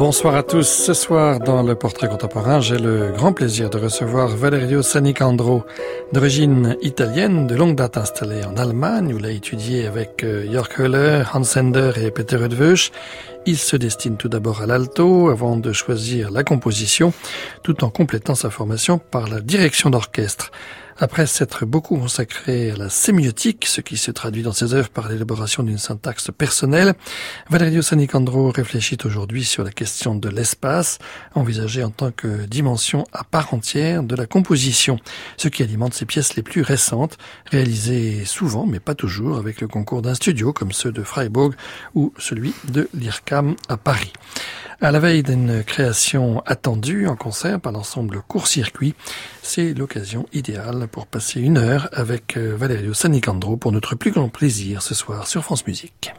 Bonsoir à tous. Ce soir, dans le portrait contemporain, j'ai le grand plaisir de recevoir Valerio Sanicandro, d'origine italienne, de longue date installé en Allemagne, où il a étudié avec euh, Jörg Höller, Hans Sender et Peter Rudwösch. Il se destine tout d'abord à l'alto avant de choisir la composition, tout en complétant sa formation par la direction d'orchestre. Après s'être beaucoup consacré à la sémiotique, ce qui se traduit dans ses œuvres par l'élaboration d'une syntaxe personnelle, Valerio Sanicandro réfléchit aujourd'hui sur la question de l'espace, envisagé en tant que dimension à part entière de la composition, ce qui alimente ses pièces les plus récentes, réalisées souvent, mais pas toujours, avec le concours d'un studio comme ceux de Freiburg ou celui de l'IRCAM à Paris. À la veille d'une création attendue en concert par l'ensemble Court-Circuit, c'est l'occasion idéale pour passer une heure avec euh, Valerio Sanicandro pour notre plus grand plaisir ce soir sur France Musique.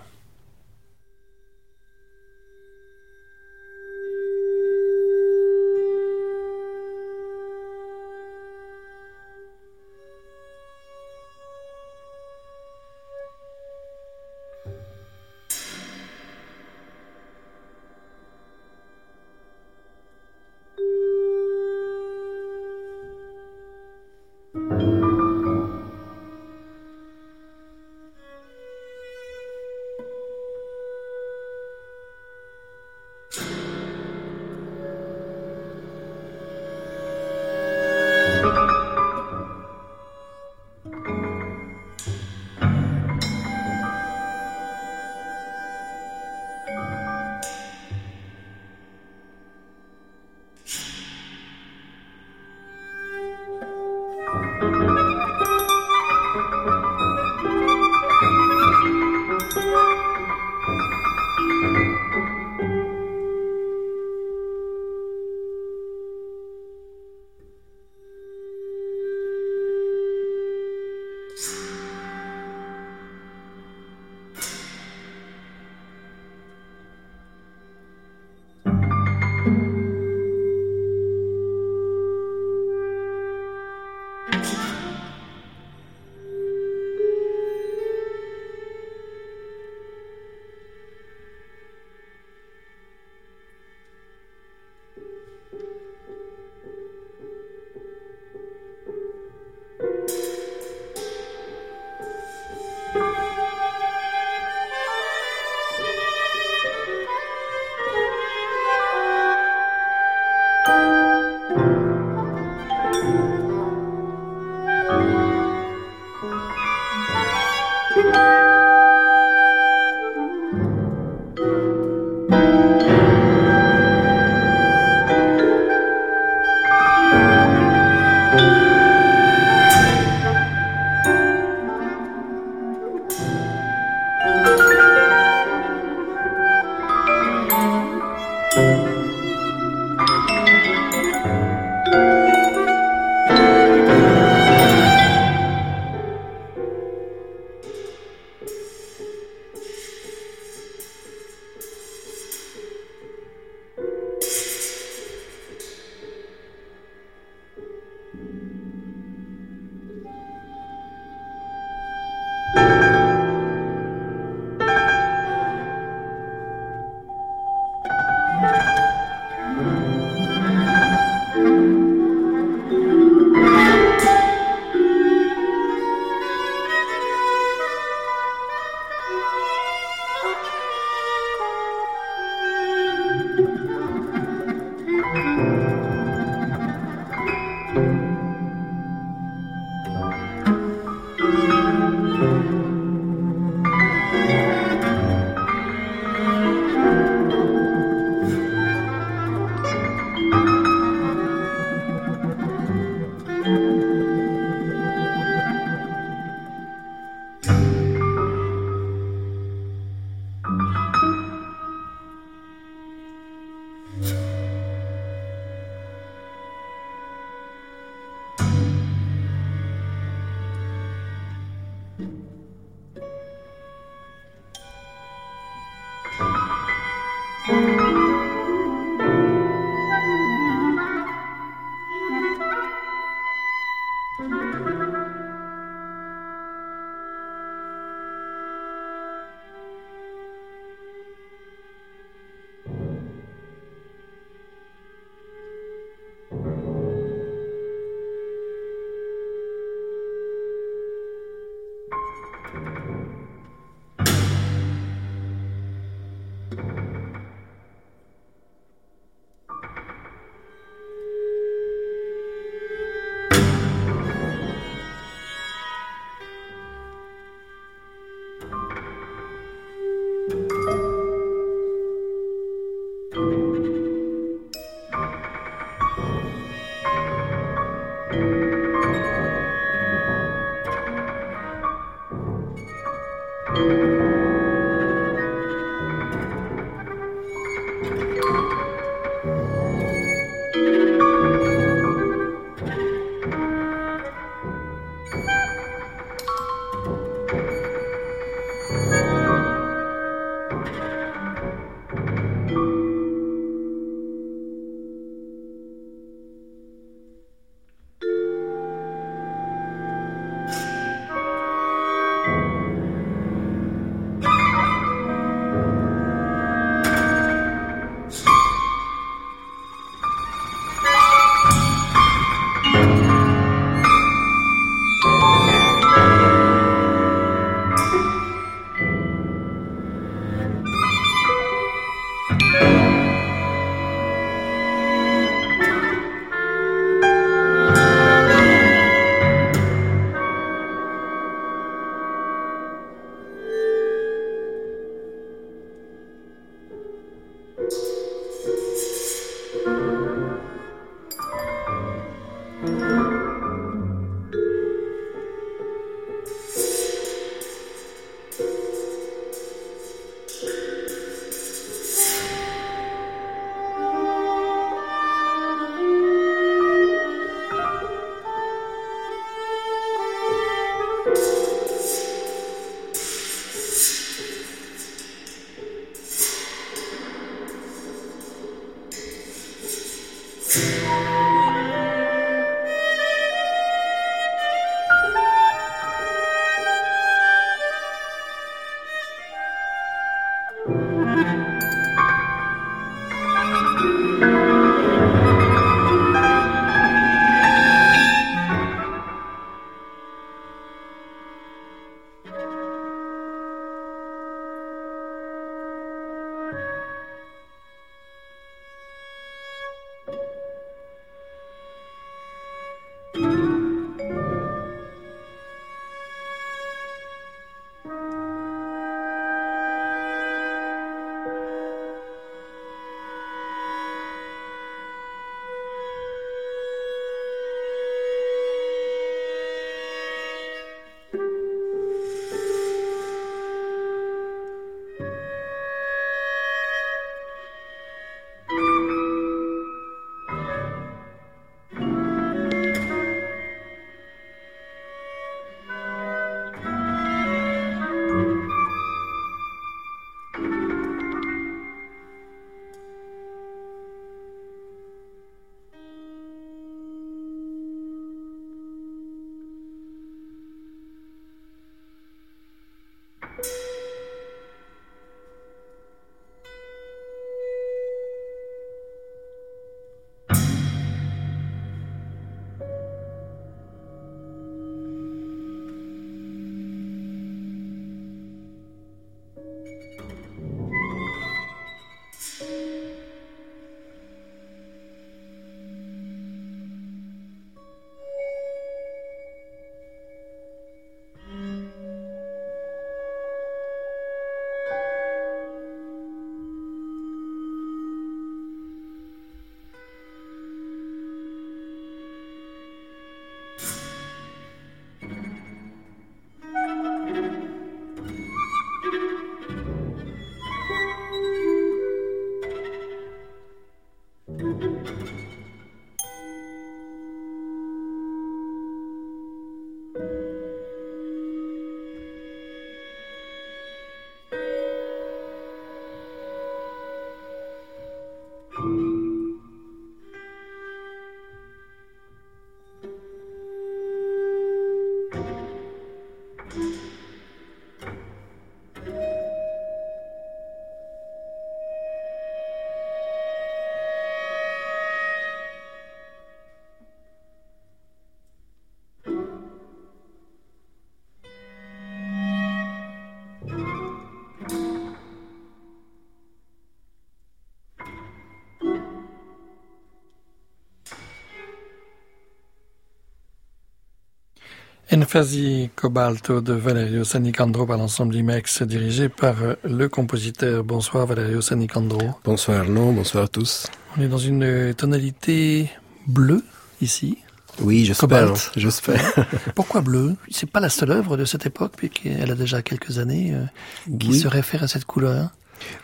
Enfasi Cobalto de Valerio Sanicandro par l'ensemble IMEX dirigé par le compositeur. Bonsoir Valerio Sanicandro. Bonsoir Arnaud, bonsoir à tous. On est dans une tonalité bleue ici. Oui, j'espère. J'espère. Pourquoi bleu? C'est pas la seule œuvre de cette époque, puisqu'elle a déjà quelques années, euh, qui se réfère à cette couleur.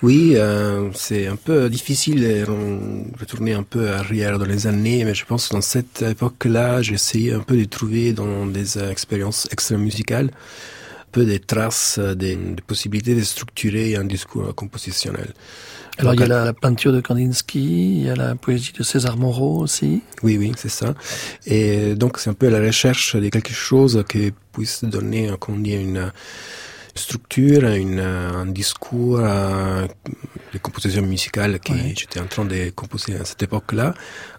Oui, euh, c'est un peu difficile de retourner un peu arrière dans les années, mais je pense que dans cette époque-là, j'ai essayé un peu de trouver dans des expériences extra-musicales un peu des traces, des, des, possibilités de structurer un discours compositionnel. Alors il y a la peinture de Kandinsky, il y a la poésie de César Moreau aussi. Oui, oui, c'est ça. Et donc c'est un peu la recherche de quelque chose qui puisse donner, comment dire, une structure, une, un discours, euh, de composition musicale que j'étais en train de composer à cette époque-là,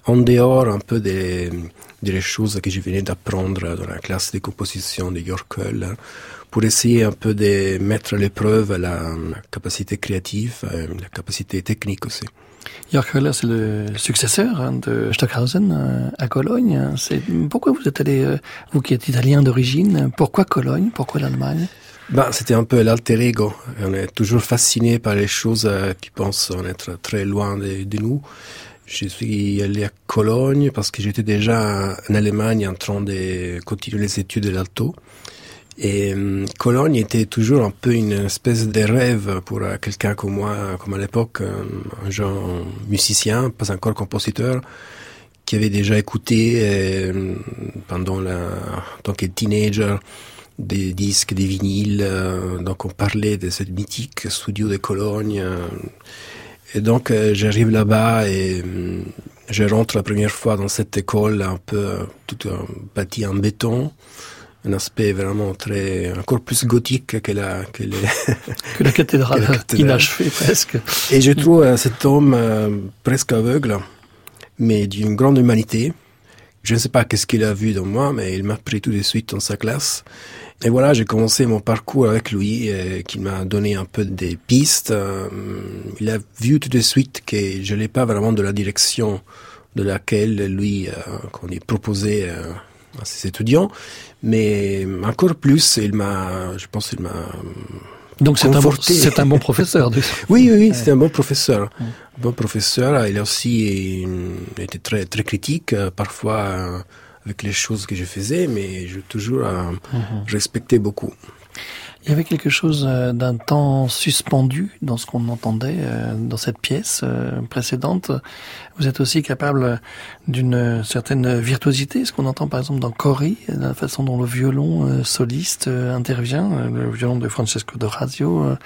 en dehors un peu des, des choses que je venais d'apprendre dans la classe de composition de York Hull, pour essayer un peu de mettre à l'épreuve la, la, capacité créative, la capacité technique aussi. Jörg Höller, c'est le successeur hein, de Stockhausen euh, à Cologne. C'est pourquoi vous êtes allé, euh, vous qui êtes italien d'origine, pourquoi Cologne, pourquoi l'Allemagne? Ben, c'était un peu l'alter ego. On est toujours fasciné par les choses euh, qui pensent en être très loin de, nous. Je suis allé à Cologne parce que j'étais déjà en Allemagne en train de continuer les études de l'alto. Et euh, Cologne était toujours un peu une espèce de rêve pour euh, quelqu'un comme moi, comme à l'époque, un jeune musicien, pas encore compositeur, qui avait déjà écouté pendant la, en tant que teenager des disques, des vinyles. Euh, donc on parlait de cette mythique studio de Cologne. Euh, et donc euh, j'arrive là-bas et je rentre la première fois dans cette école un peu tout bâti en béton un aspect vraiment très encore plus gothique que la que, les, que la cathédrale, que la cathédrale. inachevée presque. Et je trouve euh, cet homme euh, presque aveugle, mais d'une grande humanité. Je ne sais pas qu'est-ce qu'il a vu dans moi, mais il m'a pris tout de suite dans sa classe. Et voilà, j'ai commencé mon parcours avec lui, euh, qui m'a donné un peu des pistes. Euh, il a vu tout de suite que je n'ai pas vraiment de la direction de laquelle lui, euh, qu'on est proposé à ses étudiants. Mais encore plus, il m'a, je pense, il m'a donc c'est un, bon, c'est un bon professeur. oui, oui, oui, c'est un bon professeur. Un bon professeur. Il a aussi été très très critique parfois avec les choses que je faisais, mais je toujours euh, mm respecté beaucoup. Il y avait quelque chose euh, d'un temps suspendu dans ce qu'on entendait euh, dans cette pièce précédente. Vous êtes aussi capable d'une certaine virtuosité, ce qu'on entend par exemple dans Cori, la façon dont le violon soliste intervient, le violon de Francesco Dorazio.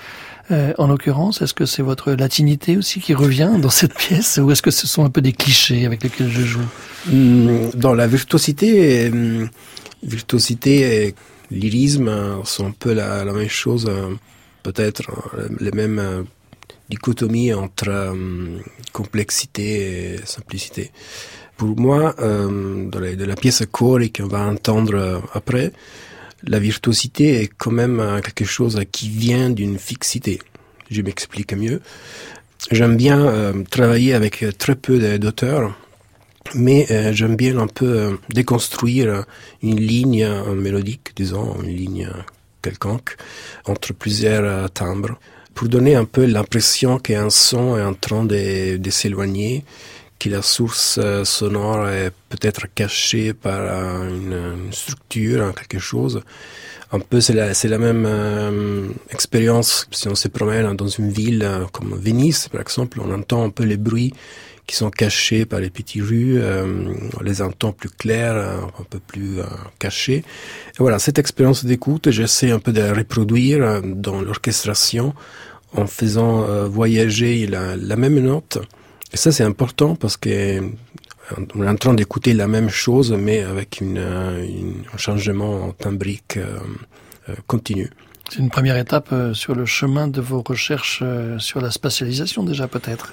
en l'occurrence, est-ce que c'est votre latinité aussi qui revient dans cette pièce, ou est-ce que ce sont un peu des clichés avec lesquels je joue? Hmm, Dans la virtuosité, virtuosité et lyrisme sont un peu la, même chose, peut-être les mêmes dichotomies entre complexité et simplicité. Pour moi, euh, dans la, de la pièce Cori qu'on va entendre après, la virtuosité est quand même quelque chose qui vient d'une fixité. Je m'explique mieux. J'aime bien euh, travailler avec très peu d'auteurs mais euh, j'aime bien un peu euh, déconstruire une ligne mélodique, disons, une ligne quelconque, entre plusieurs euh, timbres, pour donner un peu l'impression qu'un son est en train de, s'éloigner, que la source sonore est peut-être cachée par une, structure, quelque chose. Un peu, c'est la, c'est la même euh, expérience si on se promène dans une ville comme Venise, par exemple, on entend un peu les bruits qui sont cachés par les petites rues, euh, les entend plus clairs, euh, un peu plus euh, cachés. Et voilà, cette expérience d'écoute, j'essaie un peu de la reproduire euh, dans l'orchestration en faisant voyager la, même note. Et ça, c'est important parce que on est en train d'écouter la même chose, mais avec une un changement timbrique continu. C'est une première étape sur le chemin de vos recherches sur la spatialisation déjà peut-être?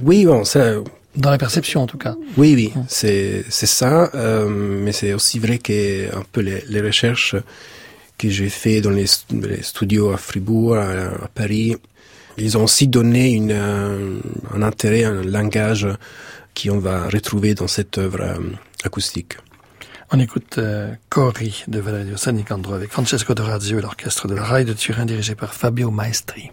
Oui, bon, ça. Dans la perception, en tout cas. Oui, oui, mmh. c'est c'est ça, euh, mais c'est aussi vrai que un peu les, les recherches que j'ai fait dans les, les, studios à Fribourg, à, à, Paris, ils ont aussi donné une, un intérêt, un langage qu'on va retrouver dans cette œuvre acoustique. On écoute euh, Cori de Valerio Sanicandro avec Francesco Dorazio et l'orchestre de la Rail de Turin dirigé par Fabio Maestri.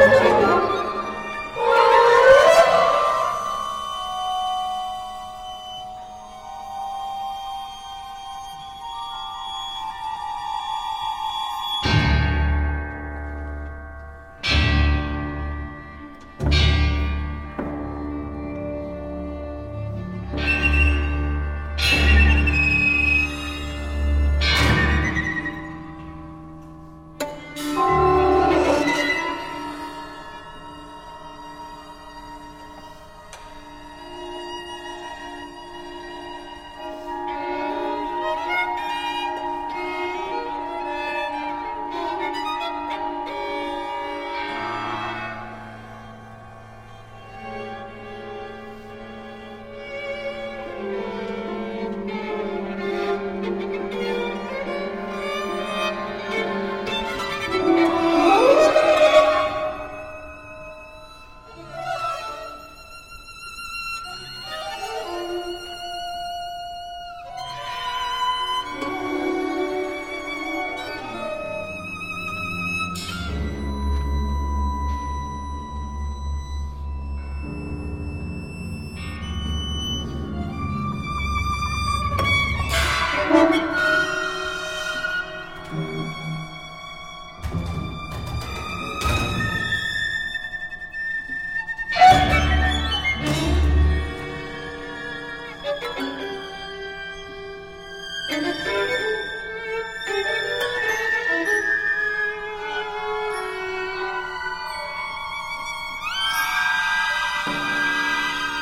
Hallelujah.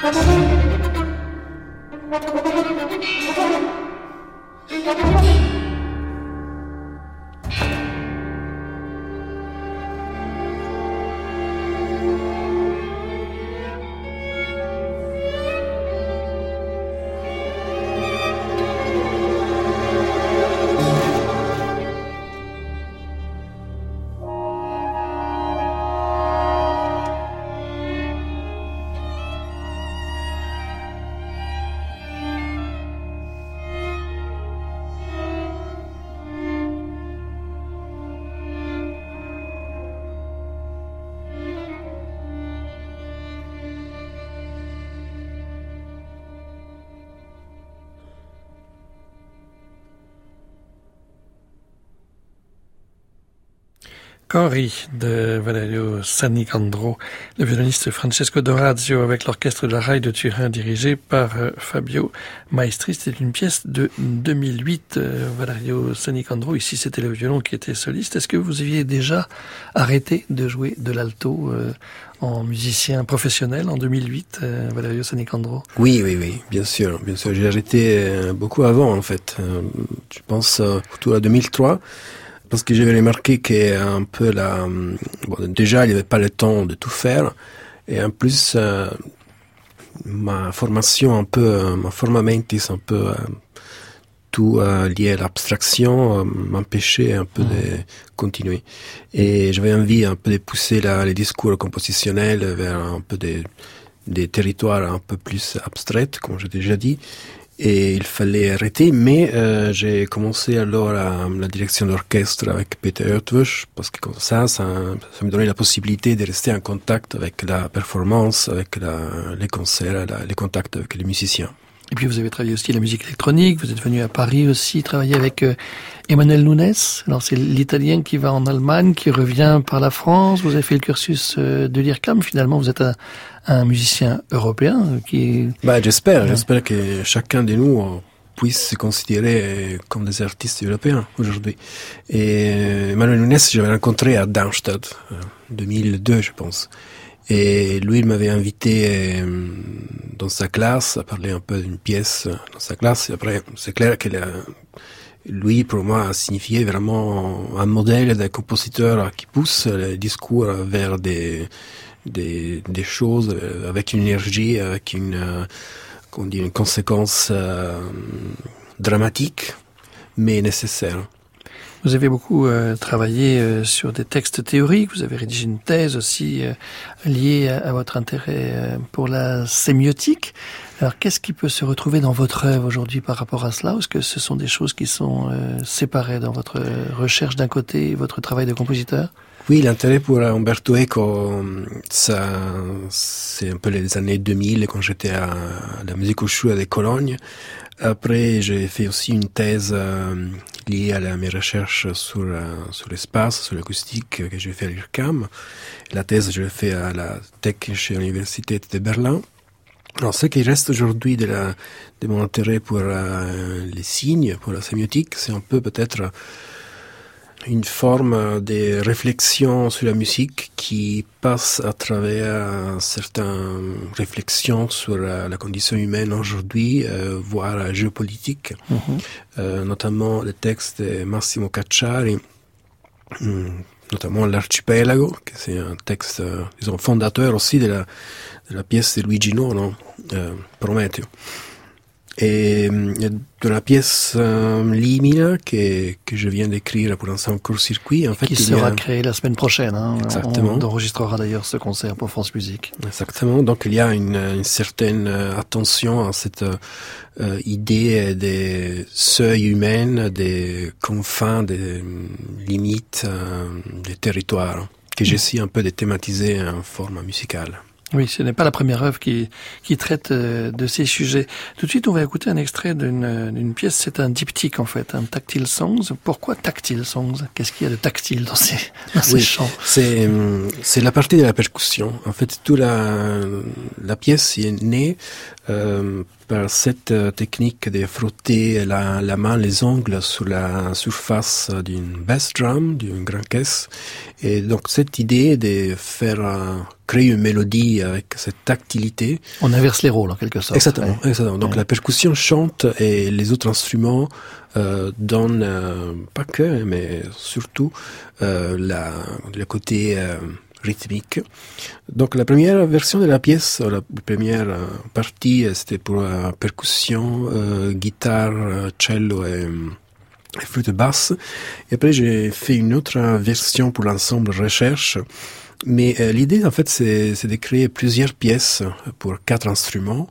Thank you. Cori de Valerio Sanicandro, le violoniste Francesco Dorazio avec l'orchestre de la Raille de Turin dirigé par euh, Fabio Maestri. C'est une pièce de 2008. Euh, Valerio Sanicandro, ici c'était le violon qui était soliste. Est-ce que vous aviez déjà arrêté de jouer de l'alto euh, en musicien professionnel en 2008, Valerio Sanicandro? Oui, oui, oui, bien sûr, bien sûr. J'ai arrêté beaucoup avant en fait. je pense autour de 2003 parce que j'avais remarqué qu'un peu la, bon, déjà il n'y avait pas le temps de tout faire, et en plus euh, ma formation un peu, ma forma mentis un peu euh, tout euh, lié à l'abstraction m'empêchait un peu de continuer. Et j'avais envie un peu de pousser la, les discours compositionnels vers un peu des, des territoires un peu plus abstraits, comme j'ai déjà dit et il fallait arrêter, mais euh, j'ai commencé alors à, la direction d'orchestre avec Peter Ertwusch, parce que comme ça, ça, me donnait la possibilité de rester en contact avec la performance, avec la, les concerts, les contacts avec les musiciens. Et puis vous avez travaillé aussi la musique électronique, vous êtes venu à Paris aussi travailler avec euh, Emmanuel Nunes. Alors c'est l'italien qui va en Allemagne, qui revient par la France. Vous avez fait le cursus euh, de l'IRCAM. Finalement, vous êtes un, un musicien européen qui... Bah, j'espère, j'espère que chacun de nous puisse se considérer comme des artistes européens aujourd'hui. Et euh, Emmanuel Nunes, je l'ai rencontré à Darmstadt, en 2002, je pense. Et lui, il m'avait invité euh, dans sa classe à parler un peu d'une pièce dans sa classe. Et après, c'est clair que lui, pour moi, a signifié vraiment un modèle d'un compositeur qui pousse le discours vers des, choses avec une énergie, avec une, qu'on dit, une conséquence euh, dramatique, mais nécessaire. Vous avez beaucoup euh, travaillé euh, sur des textes théoriques, vous avez rédigé une thèse aussi euh, liée à, à, votre intérêt pour la sémiotique. Alors qu'est-ce qui peut se retrouver dans votre œuvre aujourd'hui par rapport à cela? Est-ce que ce sont des choses qui sont séparées dans votre recherche d'un côté et votre travail de compositeur? Oui, l'intérêt pour Umberto Eco, c'est un peu les années 2000 quand j'étais à la musique au chou de Cologne. Après, j'ai fait aussi une thèse euh, liée à mes recherches sur, euh, sur l'espace, sur l'acoustique que j'ai fait à l'IRCAM. La thèse, je l'ai fait à la Technische Universität de Berlin. Alors, ce qui reste aujourd'hui de, mon intérêt pour euh, les signes, pour la sémiotique, c'est un peu peut-être une forme de réflexion sur la musique qui passe à travers certaines réflexions sur la, la condition humaine aujourd'hui, euh, voire la géopolitique, mm -hmm. euh, notamment le texte de Massimo Cacciari, notamment l'archipelago, que c'est un texte, euh, disons, fondateur aussi de la, de la pièce de Luigi Nono, euh, Prometeo. Et de la pièce euh, Limina que, que je viens d'écrire pour un court-circuit. En fait, qui sera a... créé la semaine prochaine. Hein. Exactement. On enregistrera d'ailleurs ce concert pour France Musique. Exactement. Donc il y a une, une certaine attention à cette euh, idée des seuils humains, des confins, des limites euh, des territoires que j'essaie un peu de thématiser en forme musicale. Oui, ce n'est pas la première œuvre qui, qui traite euh, de ces sujets. Tout de suite, on va écouter un extrait d'une pièce. C'est un diptyque, en fait, un tactile songs. Pourquoi tactile songs? Qu'est-ce qu'il y a de tactile dans ces, dans ces oui, chants? C'est c'est la partie de la percussion. En fait, toute la, la pièce est née euh, par cette technique de frotter la, la main, les ongles sur la surface d'une bass drum, d'une grand caisse. Et donc cette idée de faire euh, créer une mélodie avec cette tactilité. On inverse les rôles en quelque sorte. Exactement. Ouais. exactement. Donc ouais. la percussion chante et les autres instruments euh, donnent euh, pas que, mais surtout euh, la, le côté rythmique. Donc la première version de la pièce, la première partie, c'était pour la percussion, euh, guitare, cello et, flûte basse. Et après j'ai fait une autre version pour l'ensemble recherche. Mais euh, l'idée en fait c'est de créer plusieurs pièces pour quatre instruments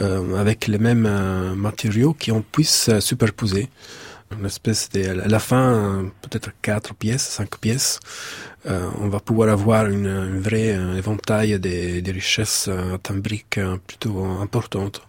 euh, avec les mêmes euh, matériaux qui on puisse superposer une espèce de, à la fin, peut-être quatre pièces, cinq pièces, euh, on va pouvoir avoir une, une vraie un éventail des, des richesses euh, timbriques plutôt importantes.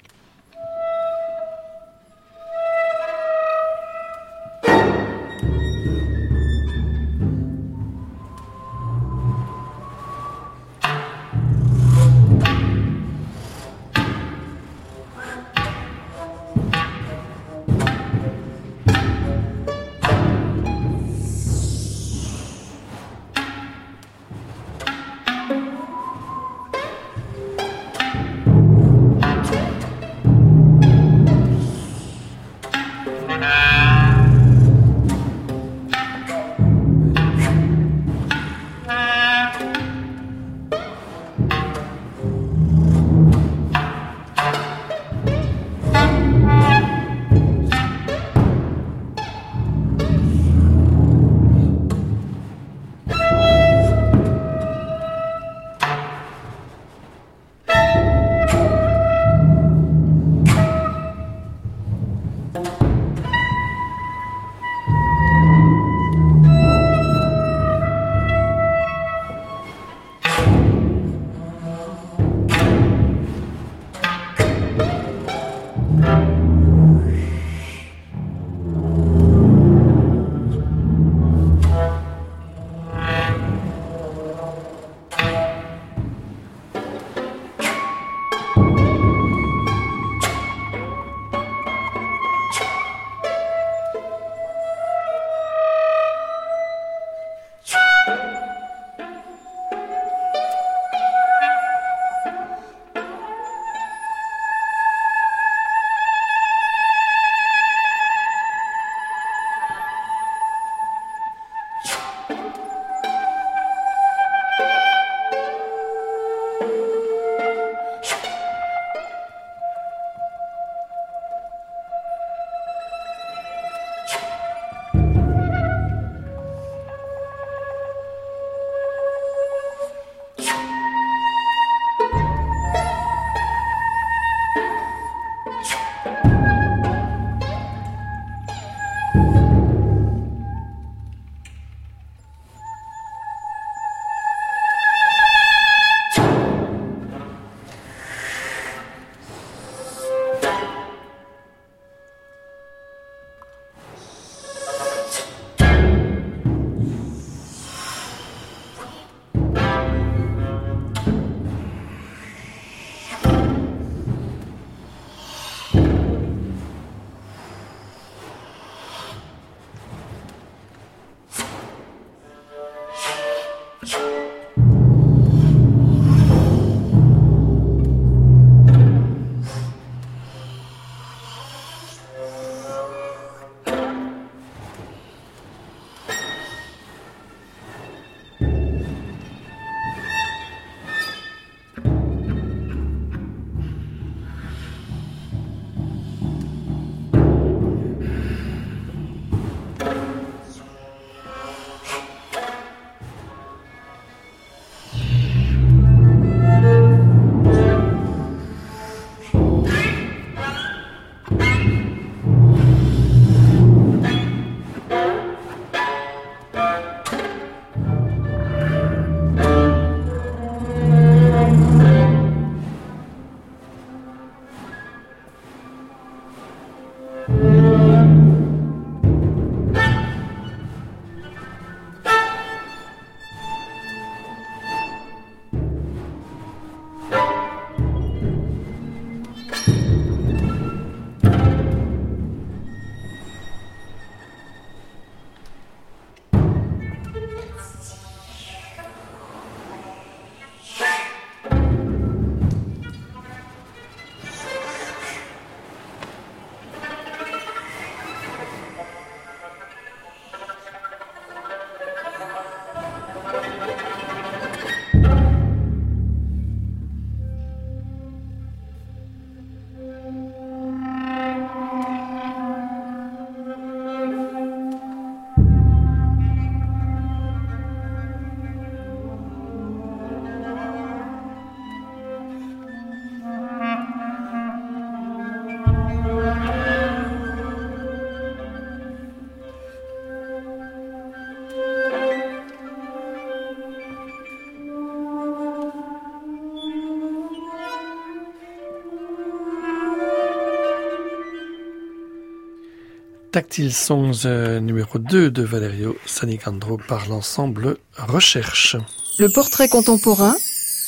Tactile Songs euh, numéro 2 de Valerio Sanicandro par l'ensemble Recherche. Le portrait contemporain,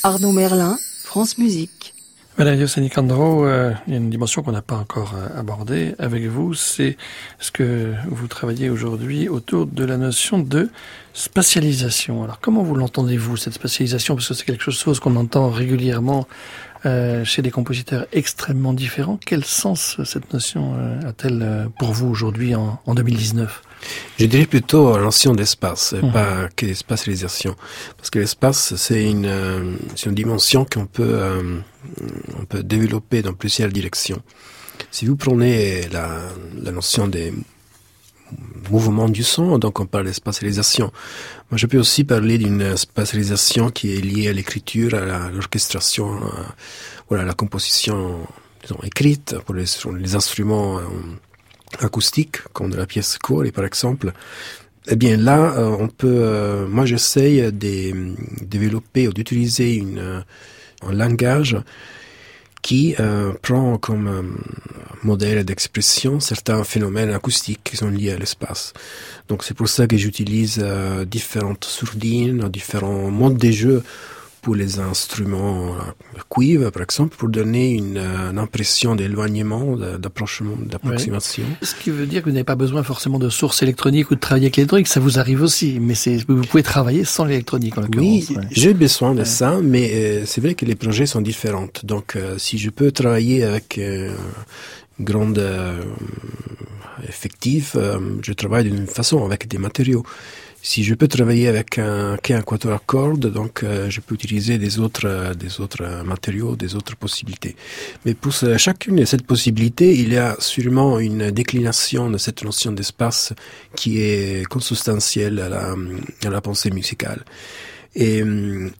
Arnaud Merlin, France Musique. Valerio Sanicandro, euh, il y a une dimension qu'on n'a pas encore euh, abordée avec vous, c'est ce que vous travaillez aujourd'hui autour de la notion de spatialisation. Alors comment vous l'entendez-vous, cette spatialisation? Parce que c'est quelque chose qu'on entend régulièrement euh, chez des compositeurs extrêmement différents. Quel sens cette notion euh, a-t-elle euh, pour vous aujourd'hui en, en, 2019 Je dirais plutôt l'ancien d'espace, mmh. pas que spatialisation. Parce que l'espace, c'est une, une dimension qu'on peut, on peut développer dans plusieurs directions. Si vous prenez la, la notion des mouvement du son, donc on parle de spatialisation. Moi, je peux aussi parler d'une spatialisation qui est liée à l'écriture, à l'orchestration, voilà, à la composition disons, écrite pour les, instruments euh, acoustiques, comme de la pièce chorale par exemple. Eh bien là, euh, on peut, euh, moi j'essaye de développer ou d'utiliser un langage qui euh, prend comme euh, modèle d'expression certains phénomènes acoustiques qui sont liés à l'espace. Donc c'est pour ça que j'utilise euh, différentes sourdines, différents modes de jeu pour les instruments euh, cuivre, par exemple, pour donner une, euh, une impression d'éloignement, d'approchement, d'approximation. Oui. Ce qui veut dire que vous n'avez pas besoin forcément de sources électroniques ou de travailler avec l'électronique, ça vous arrive aussi, mais vous pouvez travailler sans l'électronique en l'occurrence. Oui, ouais. j'ai besoin de ouais. ça, mais euh, c'est vrai que les projets sont différents. Donc, euh, si je peux travailler avec euh, une grande effectif, je travaille d'une façon avec des matériaux. Si je peux travailler avec un qu'un quatuor cordes, donc euh, je peux utiliser des autres euh, des autres matériaux, des autres possibilités. Mais pour chacune de ces possibilités, il y a sûrement une déclination de cette notion d'espace qui est consubstantielle à la, à la pensée musicale. Et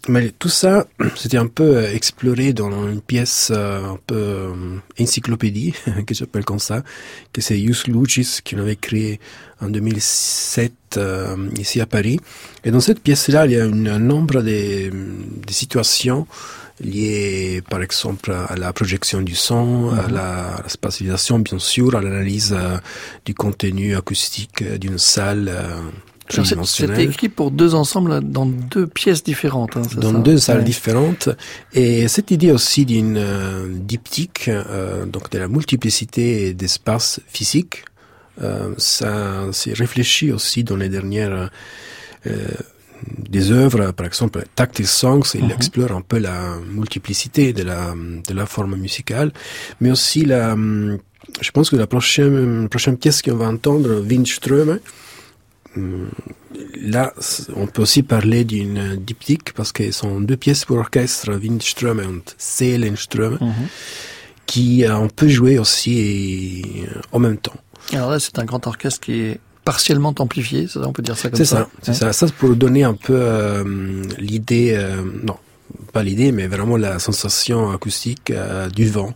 mais tout ça, c'était un peu exploré dans une pièce un peu encyclopédie, que j'appelle comme ça, que c'est Jus Lucis qui l'avait créé en 2007 euh, ici à Paris. Et dans cette pièce-là, il y a un nombre de, de, situations liées, par exemple, à la projection du son, à, la, à, la, spatialisation, bien sûr, à l'analyse euh, du contenu acoustique d'une salle. C'était écrit pour deux ensembles dans deux pièces différentes. Hein, dans ça deux salles ouais. différentes. Et cette idée aussi d'une euh, diptyque, euh, donc de la multiplicité d'espaces physiques, euh, ça s'est réfléchi aussi dans les dernières euh, des œuvres, par exemple Tactile Songs, il mm -hmm. explore un peu la multiplicité de la de la forme musicale, mais aussi la je pense que la prochaine prochaine pièce qu'on va entendre, Windström, Là, on peut aussi parler d'une diptyque parce que ce sont deux pièces pour orchestre, Windström et Seelenström, -hmm. qui on peut jouer aussi en même temps. Alors là, c'est un grand orchestre qui est partiellement amplifié, ça, on peut dire ça comme ça? ça. C'est ça. Ça, c'est pour donner un peu euh, l'idée, euh, non, pas l'idée, mais vraiment la sensation acoustique euh, du vent.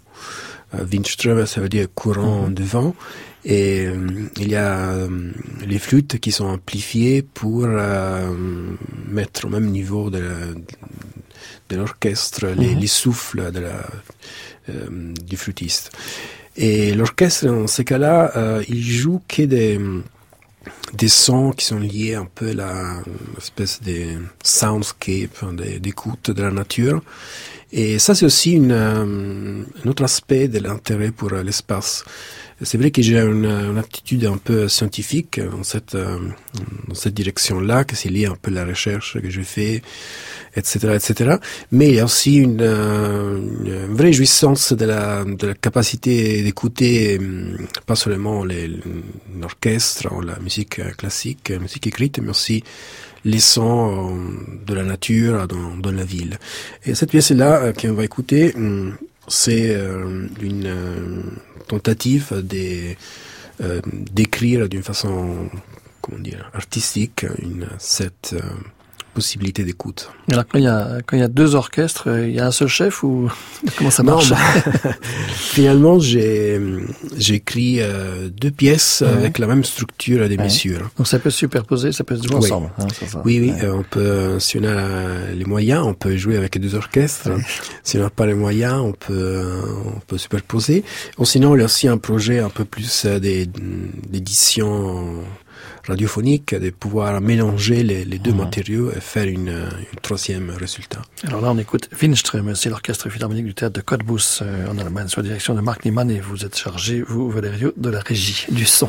Windström, ça veut dire courant mm -hmm. de vent. Et euh, il y a euh, les flûtes qui sont amplifiées pour euh, mettre au même niveau de, l'orchestre les, mm -hmm. les, souffles de la, du flûtiste. Et l'orchestre, dans ces cas-là, il joue que des, des sons qui sont liés un peu à la espèce de soundscape, hein, d'écoute de la nature. Et ça, c'est aussi une, un autre aspect de l'intérêt pour l'espace. C'est vrai que j'ai une, une, aptitude un peu scientifique dans cette, euh, dans cette direction-là, que c'est lié un peu à la recherche que je fais, etc., etc. Mais il y a aussi une, une vraie jouissance de la, de la capacité d'écouter pas seulement l'orchestre, la musique classique, la musique écrite, mais aussi les sons de la nature dans, dans la ville. Et cette pièce-là qu'on va écouter, c'est une tentative euh, d'écrire d'une façon comment dire artistique une cette euh, possibilité d'écoute. Alors quand il y a quand il y a deux orchestres, il y a un seul chef ou comment ça marche non, bah, Finalement, j'ai écrit euh, deux pièces ouais. avec la même structure et des ouais. mesures. Donc ça peut se superposer, ça peut se jouer oui. ensemble. Hein, ça. Oui, oui, ouais. euh, on peut si on a les moyens, on peut jouer avec deux orchestres. Si on n'a pas les moyens, on peut on peut superposer. Ou sinon, il y a aussi un projet un peu plus euh, d'édition radiophonique de pouvoir mélanger les, les deux mmh. matériaux et faire une, une, troisième résultat. Alors là, on écoute Winström, c'est l'orchestre philharmonique du théâtre de Cottbus euh, en Allemagne, sous la direction de Marc Niemann et vous êtes chargé, vous, Valerio, de la régie du son.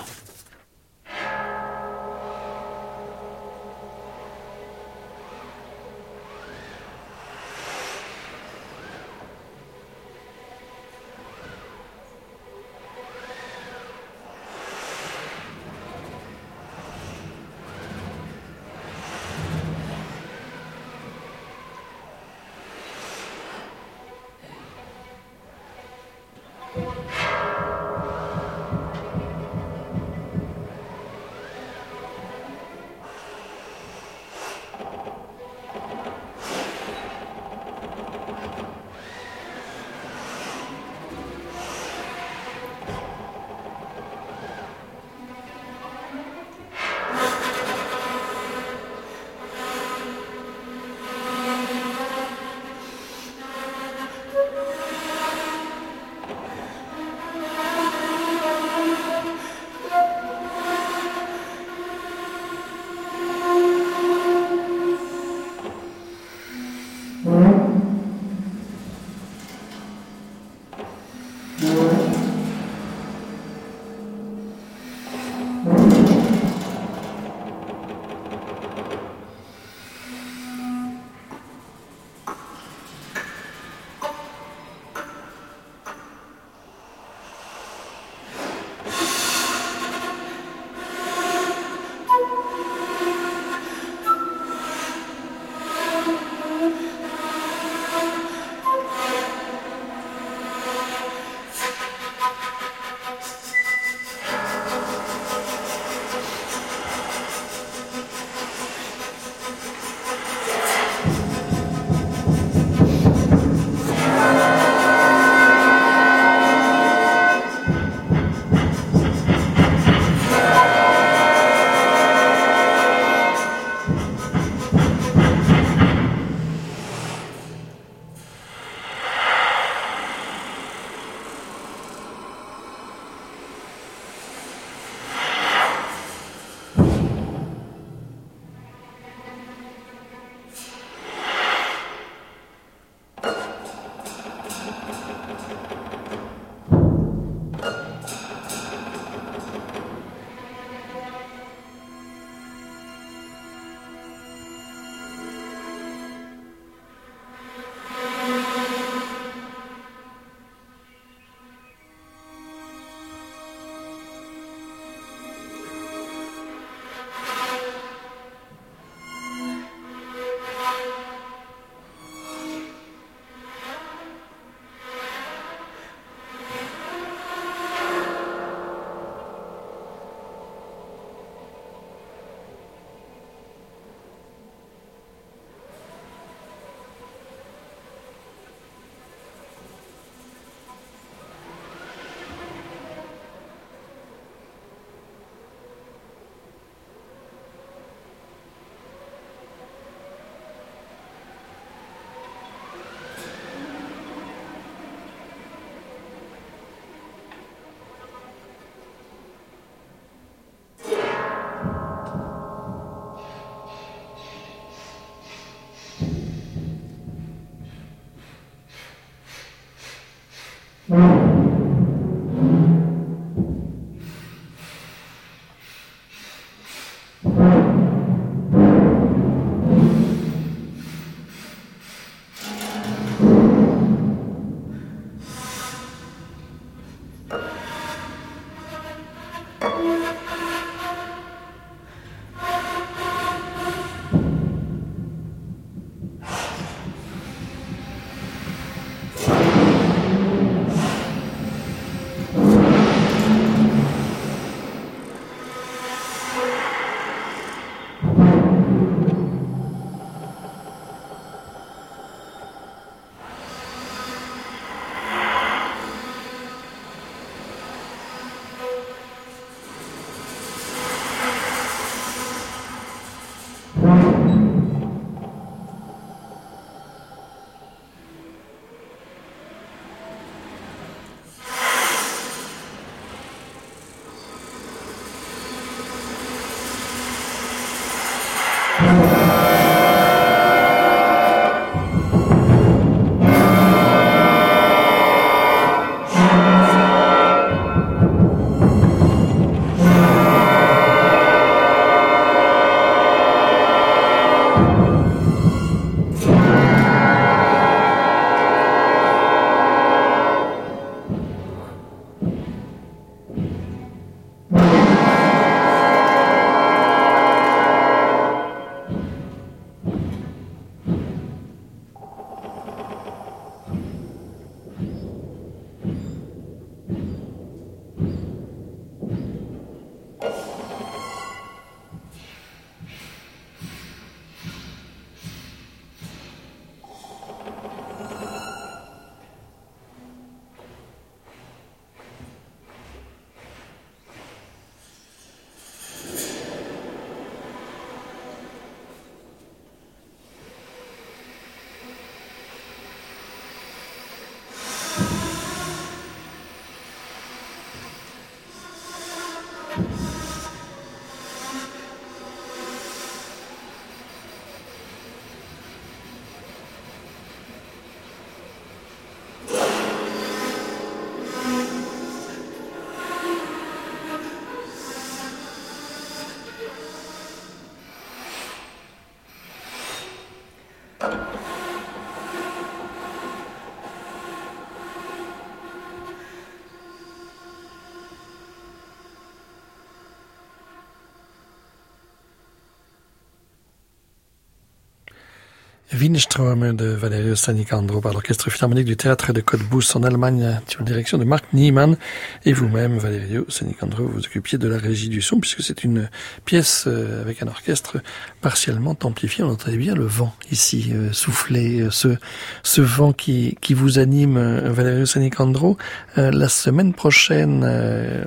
Windstrom de Valerio Sanicandro par l'Orchestre Philharmonique du Théâtre de Cottbus en Allemagne sous la direction de Marc Niemann. Et vous-même, Valerio Sanicandro, vous occupiez de la régie du son puisque c'est une pièce euh, avec un orchestre partiellement amplifié. On entendait bien le vent ici euh, souffler, euh, ce, ce vent qui, qui vous anime, Valerio Sanicandro. la semaine prochaine,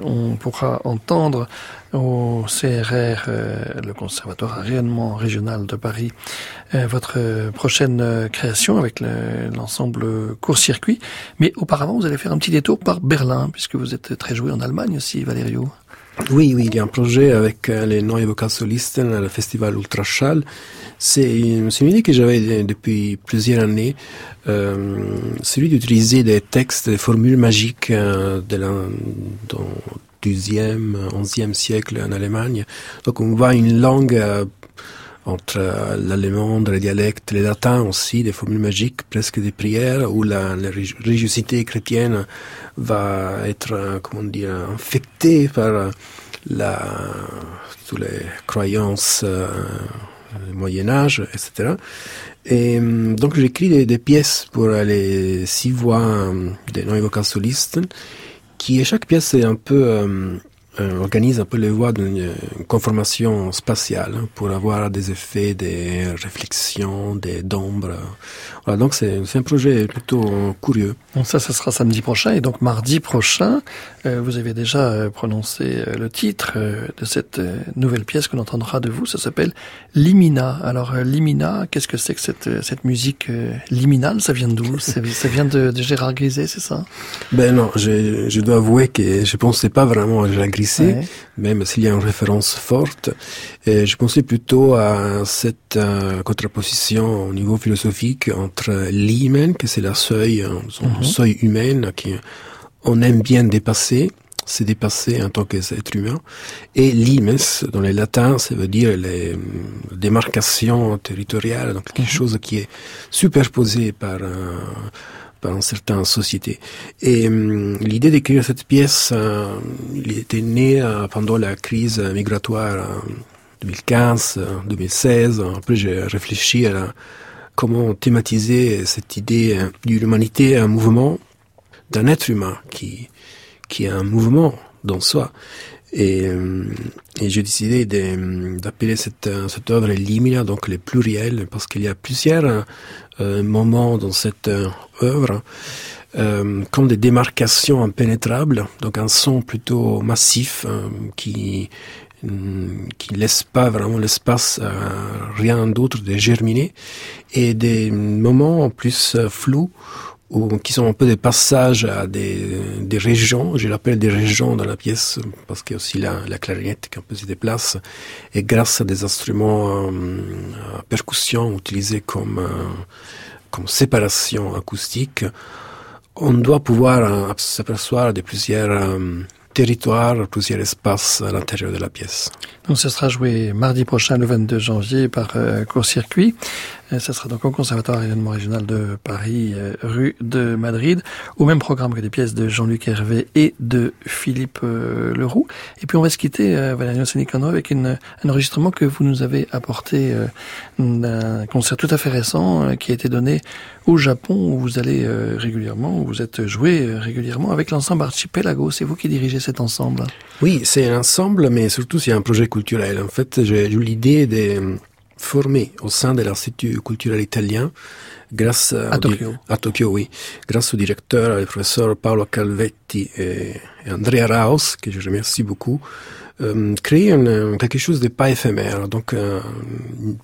on pourra entendre au CRR, euh, le Conservatoire rayonnement régional de Paris, euh, votre prochaine euh, création avec l'ensemble court-circuit. Mais auparavant, vous allez faire un petit détour par Berlin, puisque vous êtes très joué en Allemagne aussi, Valerio. Oui, oui, il y a un projet avec les Neue Vokalsolisten, le festival Ultraschall. C'est une, une idée que j'avais depuis plusieurs années, celui d'utiliser des textes, des formules magiques dans, 12e, 11e siècle en Allemagne. Donc on voit une langue euh, entre euh, l'allemand, les dialectes, les latins aussi, des formules magiques, presque des prières, où la, la religiosité chrétienne va être, euh, comment dire, infectée par la, toutes les croyances du Moyen Âge, etc. Et donc j'écris des, pièces pour les six voix des non solistes qui chaque pièce est un peu euh, organise un peu les voies d'une conformation spatiale hein, pour avoir des effets, des réflexions, des d'ombre. Voilà, donc c'est un projet plutôt curieux. Donc ça, ça sera samedi prochain et donc mardi prochain, euh, vous avez déjà euh, prononcé euh, le titre euh, de cette nouvelle pièce qu'on entendra de vous. Ça s'appelle Limina. Alors Limina, qu'est-ce que c'est que cette cette musique liminale? Ça vient d'où? Ça, vient de, de Gérard Griset, c'est ça? Ben non, je, je dois avouer que je pensais pas vraiment à Gérard Griset même s'il y a une référence forte. Et je pensais plutôt à cette euh, contraposition au niveau philosophique entre l'hymen, que c'est la seuil, euh, son mhm. seuil humaine, qui on aime bien dépasser, c'est dépasser en tant qu'être humain, et limes, dans les latins, ça veut dire les euh, démarcations territoriales, donc quelque mhm. chose qui est superposé par un dans certaines sociétés. Et hum, l'idée d'écrire cette pièce, euh, il était né euh, pendant la crise migratoire 2015, 2016. Après, j'ai réfléchi à comment thématiser cette idée d'une humanité, un mouvement d'un être humain qui, qui est un mouvement dans soi. Et, hum, j'ai décidé d'appeler cette, œuvre Limina, donc les pluriels, parce qu'il y a plusieurs euh, moments dans cette euh, œuvre, euh, comme des démarcations impénétrables, donc un son plutôt massif euh, qui qui laisse pas vraiment l'espace à rien d'autre de germiner, et des moments plus flous ou qui sont un peu des passages à des, des régions, je l'appelle des régions dans la pièce, parce qu'il y a aussi la, la clarinette qui un peu se déplace, et grâce à des instruments euh, à percussion utilisés comme, euh, comme séparation acoustique, on doit pouvoir euh, s'apercevoir de plusieurs euh, territoires, plusieurs espaces à l'intérieur de la pièce. Donc ce sera joué mardi prochain, le 22 janvier, par euh, court-circuit. Euh, ça sera donc au Conservatoire rayonnement régional de Paris, euh, rue de Madrid, au même programme que des pièces de Jean-Luc Hervé et de Philippe euh, Leroux. Et puis on va se quitter, euh, Valérie avec un enregistrement que vous nous avez apporté d'un concert tout à fait récent qui a été donné au Japon, où vous allez régulièrement, où vous êtes joué régulièrement avec l'ensemble Archipelago. C'est vous qui dirigez cet ensemble Oui, c'est un ensemble, mais surtout c'est un projet culturel. En fait, j'ai eu l'idée de formé au sein de l'Institut culturel italien grâce à Tokyo. à Tokyo, oui, grâce au directeur, le professeur Paolo Calvetti et, Andrea Raus, que je remercie beaucoup, euh, créer une, quelque chose de pas éphémère. Donc, euh,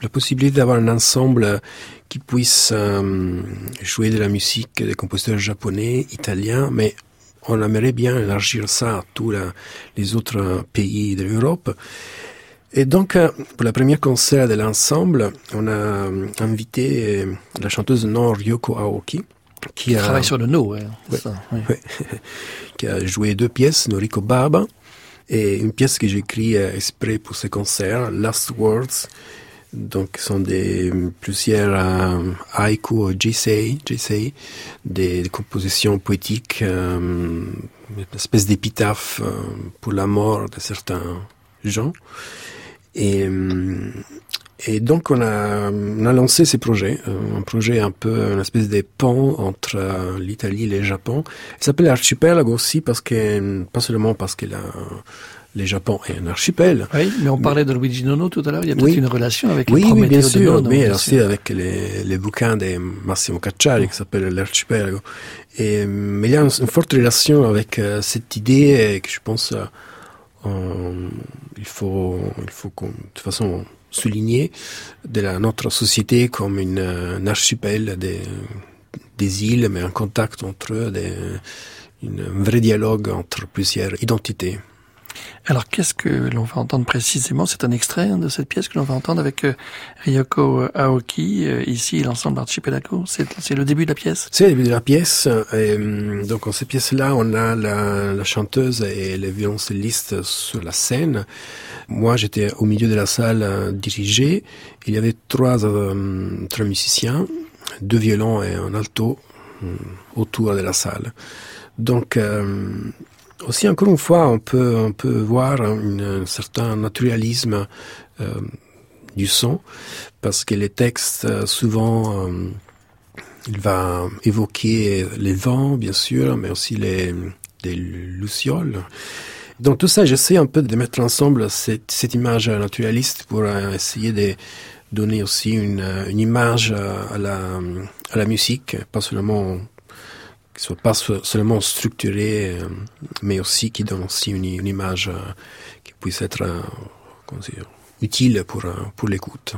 la possibilité d'avoir un ensemble qui puisse euh, jouer de la musique des compositeurs japonais, italiens, mais on aimerait bien élargir ça à tous les autres pays de l'Europe. Et donc, euh, pour la première concert de l'ensemble, on a euh, invité euh, la chanteuse Nord Ryoko Aoki, qui a, travaille sur le no, ouais, ça, qui a joué deux pièces, Noriko Baba, et une pièce que j'ai écrite exprès pour ce concert, Last Words. Donc, ce sont des plusieurs euh, haïku, jisei, jisei, des, des compositions poétiques, une espèce d'épitaphe pour la mort de certains gens. Et, Et donc on a, on a lancé ces projets, euh, un projet un peu, une espèce de pont entre euh, l'Italie et le Japon. Il s'appelle Archipelago aussi parce que, pas seulement parce que la, le Japon est un archipel. Oui, mais on parlait de Luigi Nono tout à l'heure, il y a peut-être Oui. une relation avec Oui, les oui, bien sûr, Nono, mais aussi avec les, les bouquins de Massimo Cacciari qui s'appelle L'archipelago. Et, mais il y a une, une forte relation avec euh, cette idée euh, que je pense euh, on- il faut, il faut qu'on- de toute façon souligner de la, notre société comme une, euh, un archipel des, des îles, mais un contact entre eux, des, une, un vrai dialogue entre plusieurs identités. Alors qu'est-ce que l'on va entendre précisément? C'est un extrait hein, de cette pièce que l'on va entendre avec euh, Ryoko Aoki, euh, ici l'ensemble Archipelago. C'est le début de la pièce? C'est le début de la pièce. Et, hum, donc, en cette pièce-là, on a la, chanteuse et les violoncellistes sur la scène. Moi, j'étais au milieu de la salle euh, dirigée. Il y avait trois, euh, trois musiciens, deux violons et un alto hum, autour de la salle. Donc, euh, aussi, encore une fois, on peut, on peut voir un certain naturalisme euh, du son, parce que les textes, euh, souvent, euh, il va évoquer les vents, bien sûr, mais aussi les, les lucioles. Donc tout ça, j'essaie un peu de mettre ensemble cette, cette image naturaliste pour essayer de donner aussi une, une image à la, à la musique, pas seulement qui soit pas se- seulement structurée, euh, mais aussi qui donne aussi une, image euh, qui puisse être euh, utile pour, pour l'écoute.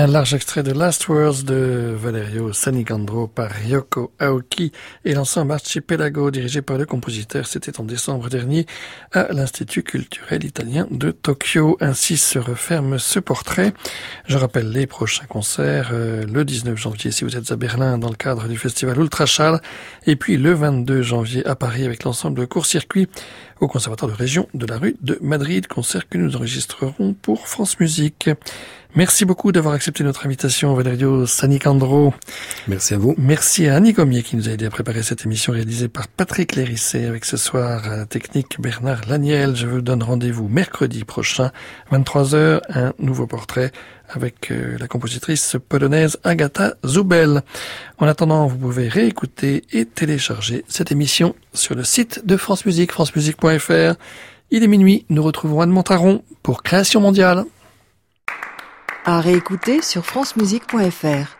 Un large extrait de Last Words de Valerio Sanicandro par Ryoko Aoki et l'ensemble Archipelago dirigé par le compositeur. C'était en décembre dernier à l'Institut culturel italien de Tokyo. Ainsi se referme ce portrait. Je rappelle les prochains concerts euh, le 19 janvier si vous êtes à Berlin dans le cadre du festival Ultrachal et puis le 22 janvier à Paris avec l'ensemble court-circuit au Conservatoire de région de la rue de Madrid, concert que nous enregistrerons pour France Musique. Merci beaucoup d'avoir accepté notre invitation, Valerio Sanicandro. Merci à vous. Merci à Annie Gomier qui nous a aidé à préparer cette émission réalisée par Patrick Lérissé avec ce soir la technique Bernard Laniel. Je vous donne rendez-vous mercredi prochain, 23h, un nouveau portrait avec euh, la compositrice polonaise Agatha Zubel. En attendant, vous pouvez réécouter et télécharger cette émission sur le site de France Musique, francemusique.fr. Il est minuit, nous retrouvons Anne Montaron pour Création mondiale. À réécouter sur francemusique.fr.